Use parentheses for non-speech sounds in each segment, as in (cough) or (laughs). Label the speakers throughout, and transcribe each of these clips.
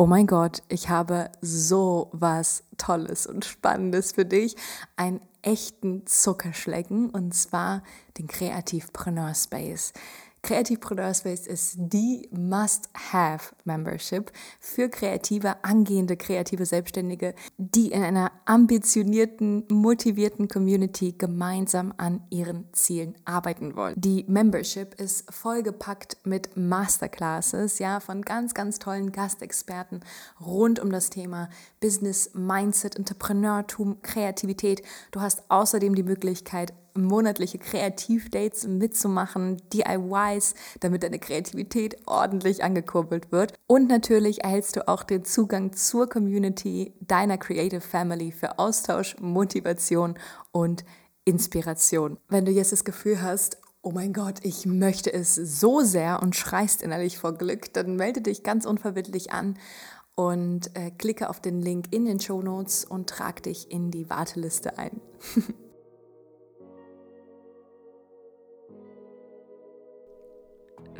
Speaker 1: oh mein Gott, ich habe so was Tolles und Spannendes für dich. Einen echten Zuckerschlecken und zwar den Kreativpreneur Space. Creativepreneur Space ist die Must-Have-Membership für kreative, angehende, kreative Selbstständige, die in einer ambitionierten, motivierten Community gemeinsam an ihren Zielen arbeiten wollen. Die Membership ist vollgepackt mit Masterclasses, ja, von ganz, ganz tollen Gastexperten rund um das Thema Business, Mindset, Entrepreneurtum, Kreativität. Du hast außerdem die Möglichkeit, monatliche Kreativdates mitzumachen, DIYs, damit deine Kreativität ordentlich angekurbelt wird. Und natürlich erhältst du auch den Zugang zur Community deiner Creative Family für Austausch, Motivation und Inspiration. Wenn du jetzt das Gefühl hast, oh mein Gott, ich möchte es so sehr und schreist innerlich vor Glück, dann melde dich ganz unverbindlich an und äh, klicke auf den Link in den Show Notes und trag dich in die Warteliste ein. (laughs)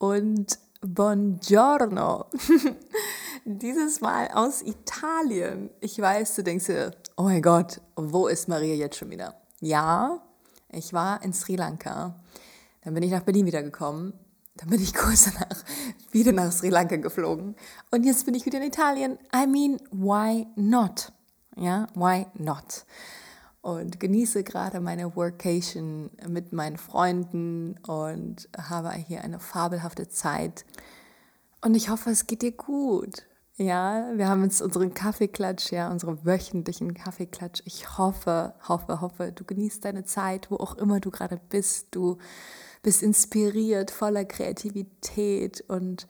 Speaker 1: und Buongiorno. (laughs) Dieses Mal aus Italien. Ich weiß, du denkst dir, oh mein Gott, wo ist Maria jetzt schon wieder? Ja, ich war in Sri Lanka. Dann bin ich nach Berlin wiedergekommen. Dann bin ich (laughs) kurz danach wieder nach Sri Lanka geflogen. Und jetzt bin ich wieder in Italien. I mean, why not? Ja, why not? Und genieße gerade meine Workation mit meinen Freunden und habe hier eine fabelhafte Zeit. Und ich hoffe, es geht dir gut. Ja, wir haben jetzt unseren Kaffeeklatsch, ja, unseren wöchentlichen Kaffeeklatsch. Ich hoffe, hoffe, hoffe, du genießt deine Zeit, wo auch immer du gerade bist. Du bist inspiriert, voller Kreativität und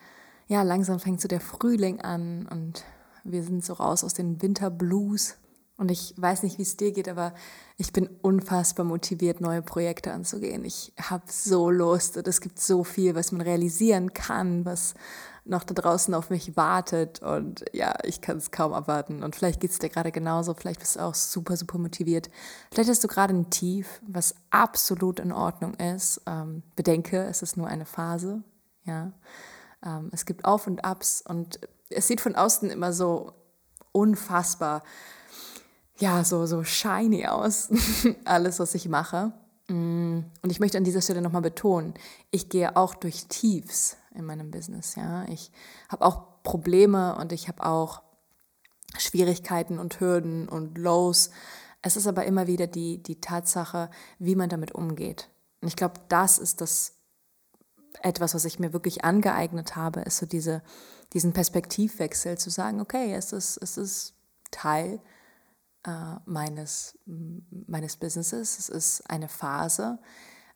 Speaker 1: ja, langsam fängt so der Frühling an und wir sind so raus aus den Winterblues und ich weiß nicht, wie es dir geht, aber ich bin unfassbar motiviert, neue Projekte anzugehen. Ich habe so Lust und es gibt so viel, was man realisieren kann, was noch da draußen auf mich wartet. Und ja, ich kann es kaum erwarten. Und vielleicht geht es dir gerade genauso. Vielleicht bist du auch super, super motiviert. Vielleicht hast du gerade ein Tief, was absolut in Ordnung ist. Ähm, bedenke, es ist nur eine Phase. Ja, ähm, es gibt Auf und Abs und es sieht von außen immer so unfassbar ja, so, so shiny aus, (laughs) alles, was ich mache. Mm, und ich möchte an dieser Stelle nochmal betonen, ich gehe auch durch Tiefs in meinem Business. Ja? Ich habe auch Probleme und ich habe auch Schwierigkeiten und Hürden und Lows. Es ist aber immer wieder die, die Tatsache, wie man damit umgeht. Und ich glaube, das ist das etwas, was ich mir wirklich angeeignet habe, ist so diese, diesen Perspektivwechsel zu sagen, okay, es ist, es ist Teil äh, meines, meines Businesses. Es ist eine Phase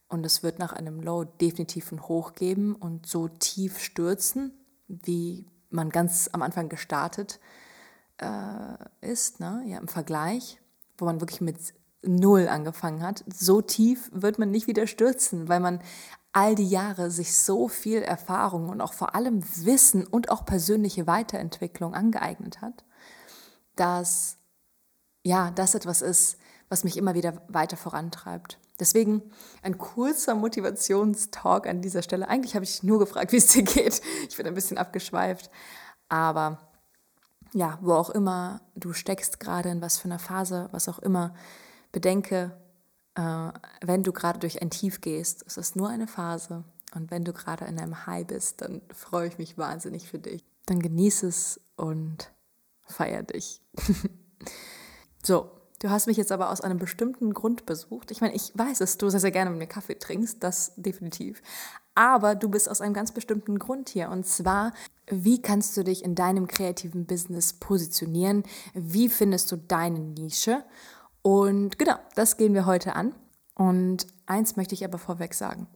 Speaker 1: und es wird nach einem Low definitiv ein Hoch geben und so tief stürzen, wie man ganz am Anfang gestartet äh, ist, ne? ja, im Vergleich, wo man wirklich mit Null angefangen hat. So tief wird man nicht wieder stürzen, weil man all die Jahre sich so viel Erfahrung und auch vor allem Wissen und auch persönliche Weiterentwicklung angeeignet hat, dass ja, das etwas ist, was mich immer wieder weiter vorantreibt. Deswegen ein kurzer Motivationstalk an dieser Stelle. Eigentlich habe ich nur gefragt, (laughs) wie es dir geht. Ich bin ein bisschen abgeschweift. Aber ja, wo auch immer du steckst, gerade in was für einer Phase, was auch immer, bedenke, äh, wenn du gerade durch ein Tief gehst, es ist nur eine Phase. Und wenn du gerade in einem High bist, dann freue ich mich wahnsinnig für dich. Dann genieße es und feier dich. (laughs) So, du hast mich jetzt aber aus einem bestimmten Grund besucht. Ich meine, ich weiß, dass du sehr, sehr gerne mit mir Kaffee trinkst, das definitiv. Aber du bist aus einem ganz bestimmten Grund hier. Und zwar, wie kannst du dich in deinem kreativen Business positionieren? Wie findest du deine Nische? Und genau, das gehen wir heute an. Und eins möchte ich aber vorweg sagen.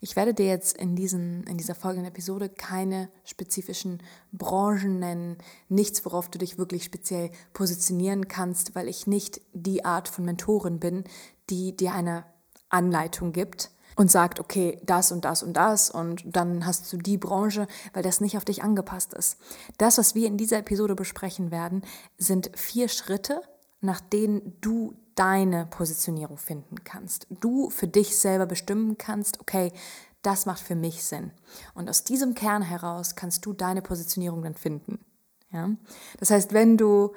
Speaker 1: Ich werde dir jetzt in, diesen, in dieser folgenden Episode keine spezifischen Branchen nennen, nichts, worauf du dich wirklich speziell positionieren kannst, weil ich nicht die Art von Mentorin bin, die dir eine Anleitung gibt und sagt, okay, das und das und das und dann hast du die Branche, weil das nicht auf dich angepasst ist. Das, was wir in dieser Episode besprechen werden, sind vier Schritte, nach denen du deine Positionierung finden kannst. Du für dich selber bestimmen kannst, okay, das macht für mich Sinn. Und aus diesem Kern heraus kannst du deine Positionierung dann finden. Ja? Das heißt, wenn du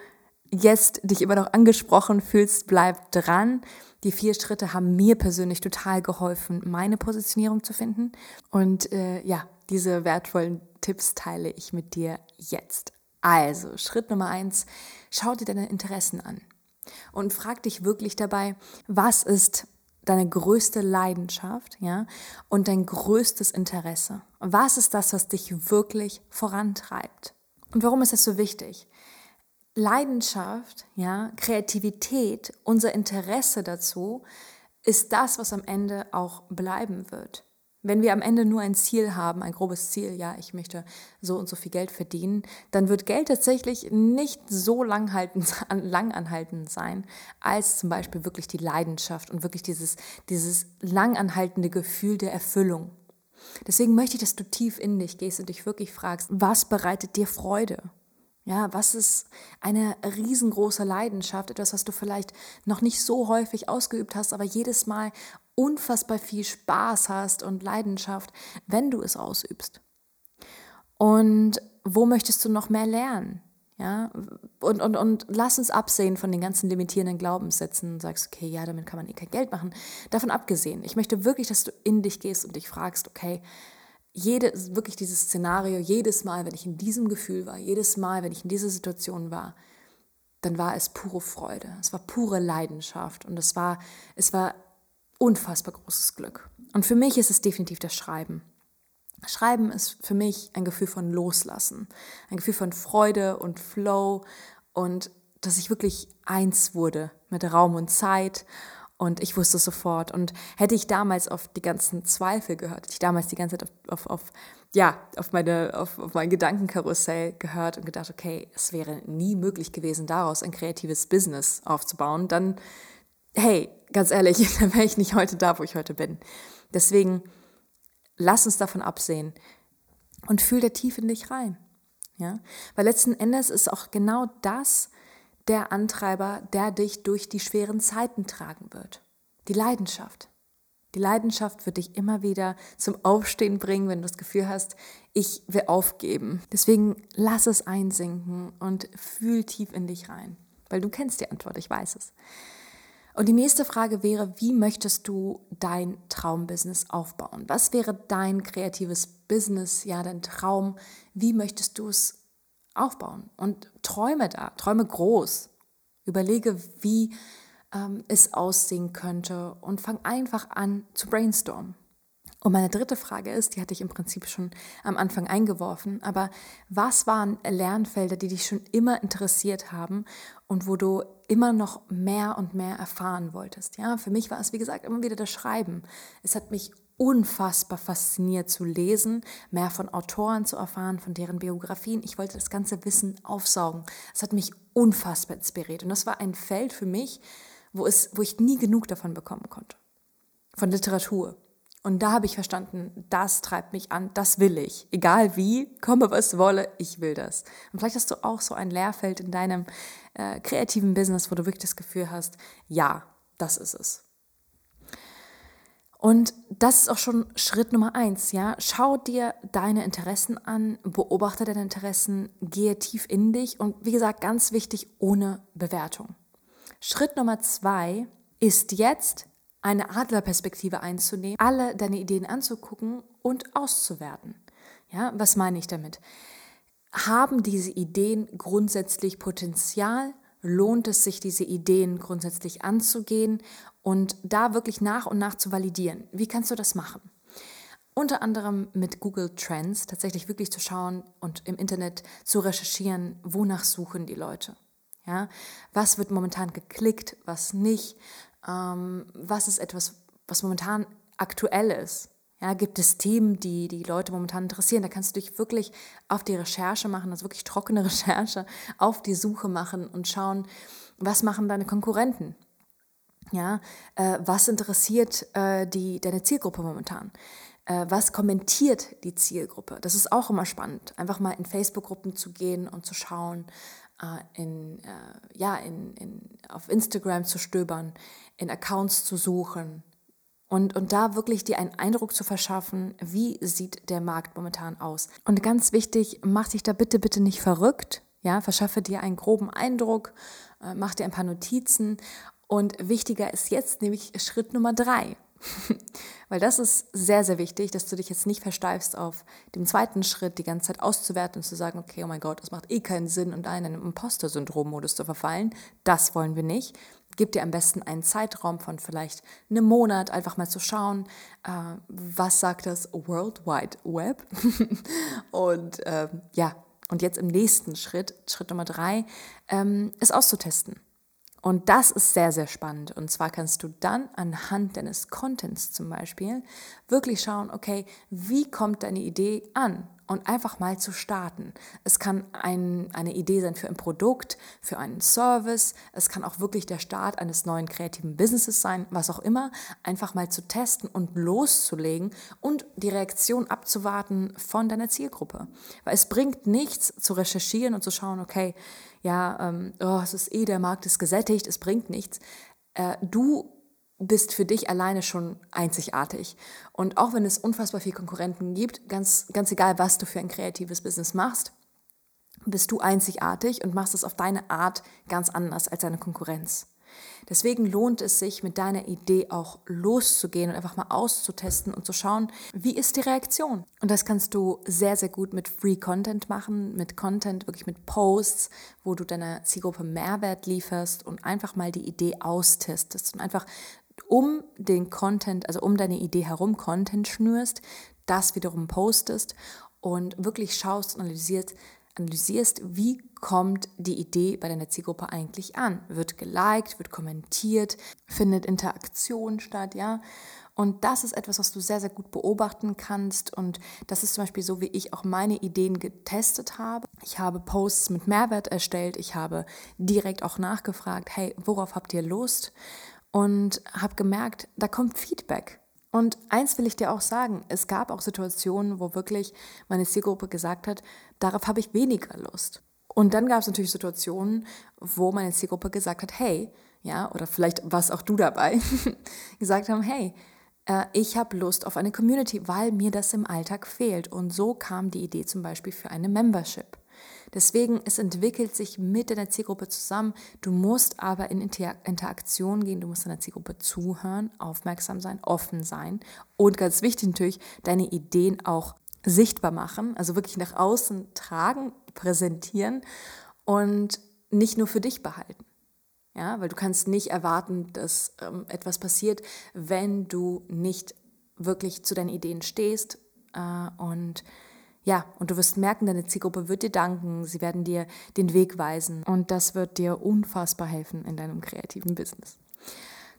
Speaker 1: jetzt dich immer noch angesprochen fühlst, bleib dran. Die vier Schritte haben mir persönlich total geholfen, meine Positionierung zu finden. Und äh, ja, diese wertvollen Tipps teile ich mit dir jetzt. Also, Schritt Nummer eins, schau dir deine Interessen an und frag dich wirklich dabei, was ist deine größte Leidenschaft, ja, und dein größtes Interesse? Was ist das, was dich wirklich vorantreibt? Und warum ist das so wichtig? Leidenschaft, ja, Kreativität, unser Interesse dazu ist das, was am Ende auch bleiben wird. Wenn wir am Ende nur ein Ziel haben, ein grobes Ziel, ja, ich möchte so und so viel Geld verdienen, dann wird Geld tatsächlich nicht so (laughs) langanhaltend sein, als zum Beispiel wirklich die Leidenschaft und wirklich dieses, dieses langanhaltende Gefühl der Erfüllung. Deswegen möchte ich, dass du tief in dich gehst und dich wirklich fragst, was bereitet dir Freude? Ja, was ist eine riesengroße Leidenschaft, etwas, was du vielleicht noch nicht so häufig ausgeübt hast, aber jedes Mal unfassbar viel Spaß hast und Leidenschaft, wenn du es ausübst. Und wo möchtest du noch mehr lernen? Ja, und, und, und lass uns absehen von den ganzen limitierenden Glaubenssätzen und sagst, okay, ja, damit kann man eh kein Geld machen. Davon abgesehen, ich möchte wirklich, dass du in dich gehst und dich fragst, okay, jede, wirklich dieses Szenario, jedes Mal, wenn ich in diesem Gefühl war, jedes Mal, wenn ich in dieser Situation war, dann war es pure Freude. Es war pure Leidenschaft und es war, es war unfassbar großes Glück. Und für mich ist es definitiv das Schreiben. Schreiben ist für mich ein Gefühl von Loslassen, ein Gefühl von Freude und Flow und dass ich wirklich eins wurde mit Raum und Zeit und ich wusste sofort. Und hätte ich damals auf die ganzen Zweifel gehört, hätte ich damals die ganze Zeit auf, auf, auf ja, auf, meine, auf, auf mein Gedankenkarussell gehört und gedacht, okay, es wäre nie möglich gewesen, daraus ein kreatives Business aufzubauen, dann, hey, ganz ehrlich, (laughs) dann wäre ich nicht heute da, wo ich heute bin. Deswegen, lass uns davon absehen und fühl da tief in dich rein. Ja? Weil letzten Endes ist auch genau das, der Antreiber, der dich durch die schweren Zeiten tragen wird. Die Leidenschaft. Die Leidenschaft wird dich immer wieder zum Aufstehen bringen, wenn du das Gefühl hast, ich will aufgeben. Deswegen lass es einsinken und fühl tief in dich rein, weil du kennst die Antwort, ich weiß es. Und die nächste Frage wäre, wie möchtest du dein Traumbusiness aufbauen? Was wäre dein kreatives Business, ja, dein Traum? Wie möchtest du es aufbauen und träume da, träume groß. Überlege, wie ähm, es aussehen könnte und fang einfach an zu brainstormen. Und meine dritte Frage ist, die hatte ich im Prinzip schon am Anfang eingeworfen, aber was waren Lernfelder, die dich schon immer interessiert haben und wo du immer noch mehr und mehr erfahren wolltest? Ja, für mich war es, wie gesagt, immer wieder das Schreiben. Es hat mich unfassbar fasziniert zu lesen, mehr von Autoren zu erfahren, von deren Biografien. Ich wollte das ganze Wissen aufsaugen. Es hat mich unfassbar inspiriert. Und das war ein Feld für mich, wo, es, wo ich nie genug davon bekommen konnte. Von Literatur. Und da habe ich verstanden, das treibt mich an, das will ich. Egal wie, komme was wolle, ich will das. Und vielleicht hast du auch so ein Lehrfeld in deinem äh, kreativen Business, wo du wirklich das Gefühl hast, ja, das ist es. Und das ist auch schon Schritt Nummer eins, ja. Schau dir deine Interessen an, beobachte deine Interessen, gehe tief in dich und wie gesagt, ganz wichtig, ohne Bewertung. Schritt Nummer zwei ist jetzt eine Adlerperspektive einzunehmen, alle deine Ideen anzugucken und auszuwerten. Ja, was meine ich damit? Haben diese Ideen grundsätzlich Potenzial lohnt es sich, diese Ideen grundsätzlich anzugehen und da wirklich nach und nach zu validieren. Wie kannst du das machen? Unter anderem mit Google Trends tatsächlich wirklich zu schauen und im Internet zu recherchieren, wonach suchen die Leute. Ja, was wird momentan geklickt, was nicht? Ähm, was ist etwas, was momentan aktuell ist? Ja, gibt es Themen, die die Leute momentan interessieren? Da kannst du dich wirklich auf die Recherche machen, also wirklich trockene (laughs) Recherche, auf die Suche machen und schauen, was machen deine Konkurrenten? Ja, äh, was interessiert äh, die, deine Zielgruppe momentan? Äh, was kommentiert die Zielgruppe? Das ist auch immer spannend, einfach mal in Facebook-Gruppen zu gehen und zu schauen, in, äh, ja, in, in, auf Instagram zu stöbern, in Accounts zu suchen, und, und da wirklich dir einen Eindruck zu verschaffen, wie sieht der Markt momentan aus. Und ganz wichtig, mach dich da bitte, bitte nicht verrückt. Ja, verschaffe dir einen groben Eindruck, äh, mach dir ein paar Notizen. Und wichtiger ist jetzt nämlich Schritt Nummer drei. (laughs) Weil das ist sehr, sehr wichtig, dass du dich jetzt nicht versteifst auf dem zweiten Schritt, die ganze Zeit auszuwerten und zu sagen, okay, oh mein Gott, das macht eh keinen Sinn und in einem Imposter-Syndrom-Modus zu verfallen. Das wollen wir nicht. Gib dir am besten einen Zeitraum von vielleicht einem Monat, einfach mal zu schauen, äh, was sagt das World Wide Web. (laughs) und äh, ja, und jetzt im nächsten Schritt, Schritt Nummer drei, ähm, es auszutesten. Und das ist sehr, sehr spannend. Und zwar kannst du dann anhand deines Contents zum Beispiel wirklich schauen, okay, wie kommt deine Idee an? Und einfach mal zu starten. Es kann ein, eine Idee sein für ein Produkt, für einen Service. Es kann auch wirklich der Start eines neuen kreativen Businesses sein, was auch immer. Einfach mal zu testen und loszulegen und die Reaktion abzuwarten von deiner Zielgruppe. Weil es bringt nichts zu recherchieren und zu schauen, okay, ja, ähm, oh, es ist eh, der Markt ist gesättigt, es bringt nichts. Äh, du bist für dich alleine schon einzigartig. Und auch wenn es unfassbar viele Konkurrenten gibt, ganz, ganz egal, was du für ein kreatives Business machst, bist du einzigartig und machst es auf deine Art ganz anders als deine Konkurrenz. Deswegen lohnt es sich, mit deiner Idee auch loszugehen und einfach mal auszutesten und zu schauen, wie ist die Reaktion. Und das kannst du sehr, sehr gut mit Free Content machen, mit Content, wirklich mit Posts, wo du deiner Zielgruppe Mehrwert lieferst und einfach mal die Idee austestest und einfach um den Content, also um deine Idee herum Content schnürst, das wiederum postest und wirklich schaust und analysierst, analysierst, wie kommt die Idee bei deiner Zielgruppe eigentlich an? Wird geliked, wird kommentiert, findet Interaktion statt, ja? Und das ist etwas, was du sehr, sehr gut beobachten kannst. Und das ist zum Beispiel so, wie ich auch meine Ideen getestet habe. Ich habe Posts mit Mehrwert erstellt. Ich habe direkt auch nachgefragt, hey, worauf habt ihr Lust? Und habe gemerkt, da kommt Feedback. Und eins will ich dir auch sagen, es gab auch Situationen, wo wirklich meine Zielgruppe gesagt hat, darauf habe ich weniger Lust. Und dann gab es natürlich Situationen, wo meine Zielgruppe gesagt hat, hey, ja, oder vielleicht warst auch du dabei, (laughs) gesagt haben, hey, äh, ich habe Lust auf eine Community, weil mir das im Alltag fehlt. Und so kam die Idee zum Beispiel für eine Membership. Deswegen, es entwickelt sich mit deiner Zielgruppe zusammen. Du musst aber in Interaktion gehen, du musst deiner Zielgruppe zuhören, aufmerksam sein, offen sein und ganz wichtig natürlich, deine Ideen auch sichtbar machen, also wirklich nach außen tragen, präsentieren und nicht nur für dich behalten. Ja, weil du kannst nicht erwarten, dass ähm, etwas passiert, wenn du nicht wirklich zu deinen Ideen stehst äh, und ja, und du wirst merken, deine Zielgruppe wird dir danken, sie werden dir den Weg weisen und das wird dir unfassbar helfen in deinem kreativen Business.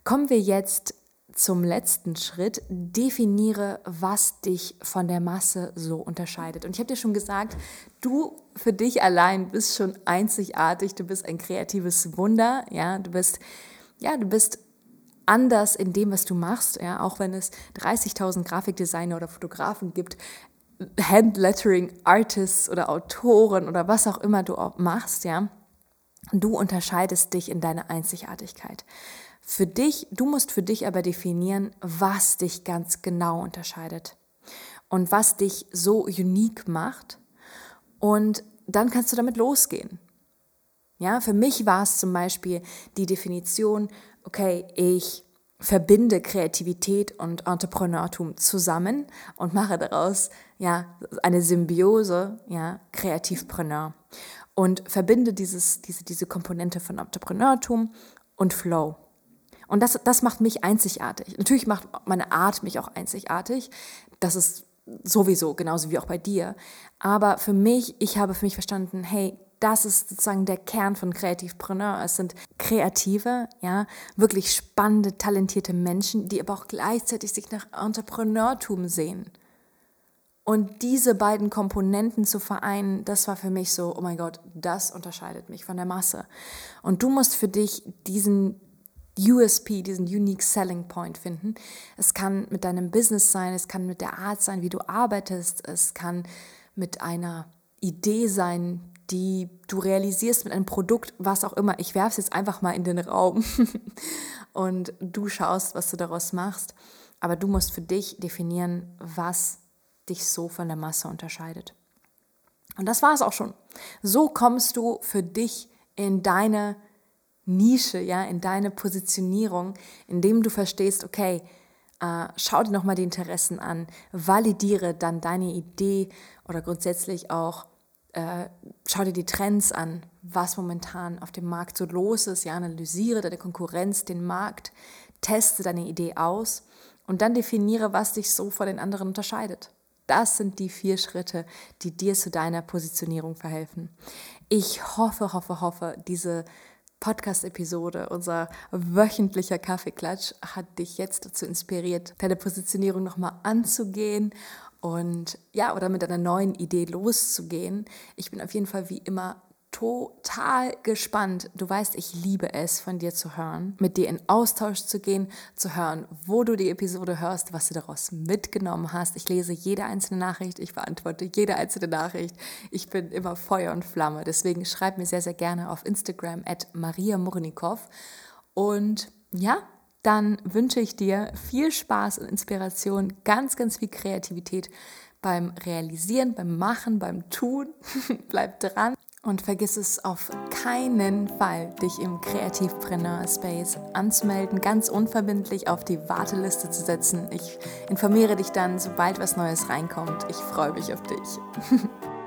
Speaker 1: Kommen wir jetzt zum letzten Schritt. Definiere, was dich von der Masse so unterscheidet. Und ich habe dir schon gesagt, du für dich allein bist schon einzigartig, du bist ein kreatives Wunder, ja, du bist ja, du bist anders in dem, was du machst, ja, auch wenn es 30.000 Grafikdesigner oder Fotografen gibt, Handlettering Artists oder Autoren oder was auch immer du auch machst, ja, du unterscheidest dich in deiner Einzigartigkeit. Für dich, du musst für dich aber definieren, was dich ganz genau unterscheidet und was dich so unique macht. Und dann kannst du damit losgehen. Ja, für mich war es zum Beispiel die Definition, okay, ich verbinde Kreativität und Entrepreneurtum zusammen und mache daraus ja eine Symbiose, ja, Kreativpreneur und verbinde dieses, diese, diese Komponente von Entrepreneurtum und Flow. Und das, das macht mich einzigartig. Natürlich macht meine Art mich auch einzigartig. Das ist sowieso, genauso wie auch bei dir. Aber für mich, ich habe für mich verstanden, hey, das ist sozusagen der Kern von Kreativpreneur. Es sind kreative, ja, wirklich spannende, talentierte Menschen, die aber auch gleichzeitig sich nach Entrepreneurtum sehen. Und diese beiden Komponenten zu vereinen, das war für mich so, oh mein Gott, das unterscheidet mich von der Masse. Und du musst für dich diesen USP, diesen Unique Selling Point finden. Es kann mit deinem Business sein, es kann mit der Art sein, wie du arbeitest, es kann mit einer Idee sein, die du realisierst mit einem Produkt, was auch immer. Ich werfe es jetzt einfach mal in den Raum (laughs) und du schaust, was du daraus machst. Aber du musst für dich definieren, was dich so von der Masse unterscheidet. Und das war es auch schon. So kommst du für dich in deine Nische, ja, in deine Positionierung, indem du verstehst, okay, äh, schau dir nochmal die Interessen an, validiere dann deine Idee oder grundsätzlich auch äh, schau dir die Trends an, was momentan auf dem Markt so los ist, ja, analysiere deine Konkurrenz, den Markt, teste deine Idee aus und dann definiere, was dich so von den anderen unterscheidet. Das sind die vier Schritte, die dir zu deiner Positionierung verhelfen. Ich hoffe, hoffe, hoffe, diese Podcast-Episode, unser wöchentlicher Kaffeeklatsch, hat dich jetzt dazu inspiriert, deine Positionierung nochmal anzugehen und ja, oder mit einer neuen Idee loszugehen. Ich bin auf jeden Fall wie immer total gespannt. Du weißt, ich liebe es, von dir zu hören, mit dir in Austausch zu gehen, zu hören, wo du die Episode hörst, was du daraus mitgenommen hast. Ich lese jede einzelne Nachricht, ich beantworte jede einzelne Nachricht. Ich bin immer Feuer und Flamme. Deswegen schreib mir sehr, sehr gerne auf Instagram at Maria Murnikow. Und ja, dann wünsche ich dir viel Spaß und Inspiration, ganz, ganz viel Kreativität beim Realisieren, beim Machen, beim Tun. (laughs) Bleib dran und vergiss es auf keinen Fall, dich im Kreativpreneur Space anzumelden, ganz unverbindlich auf die Warteliste zu setzen. Ich informiere dich dann, sobald was Neues reinkommt. Ich freue mich auf dich. (laughs)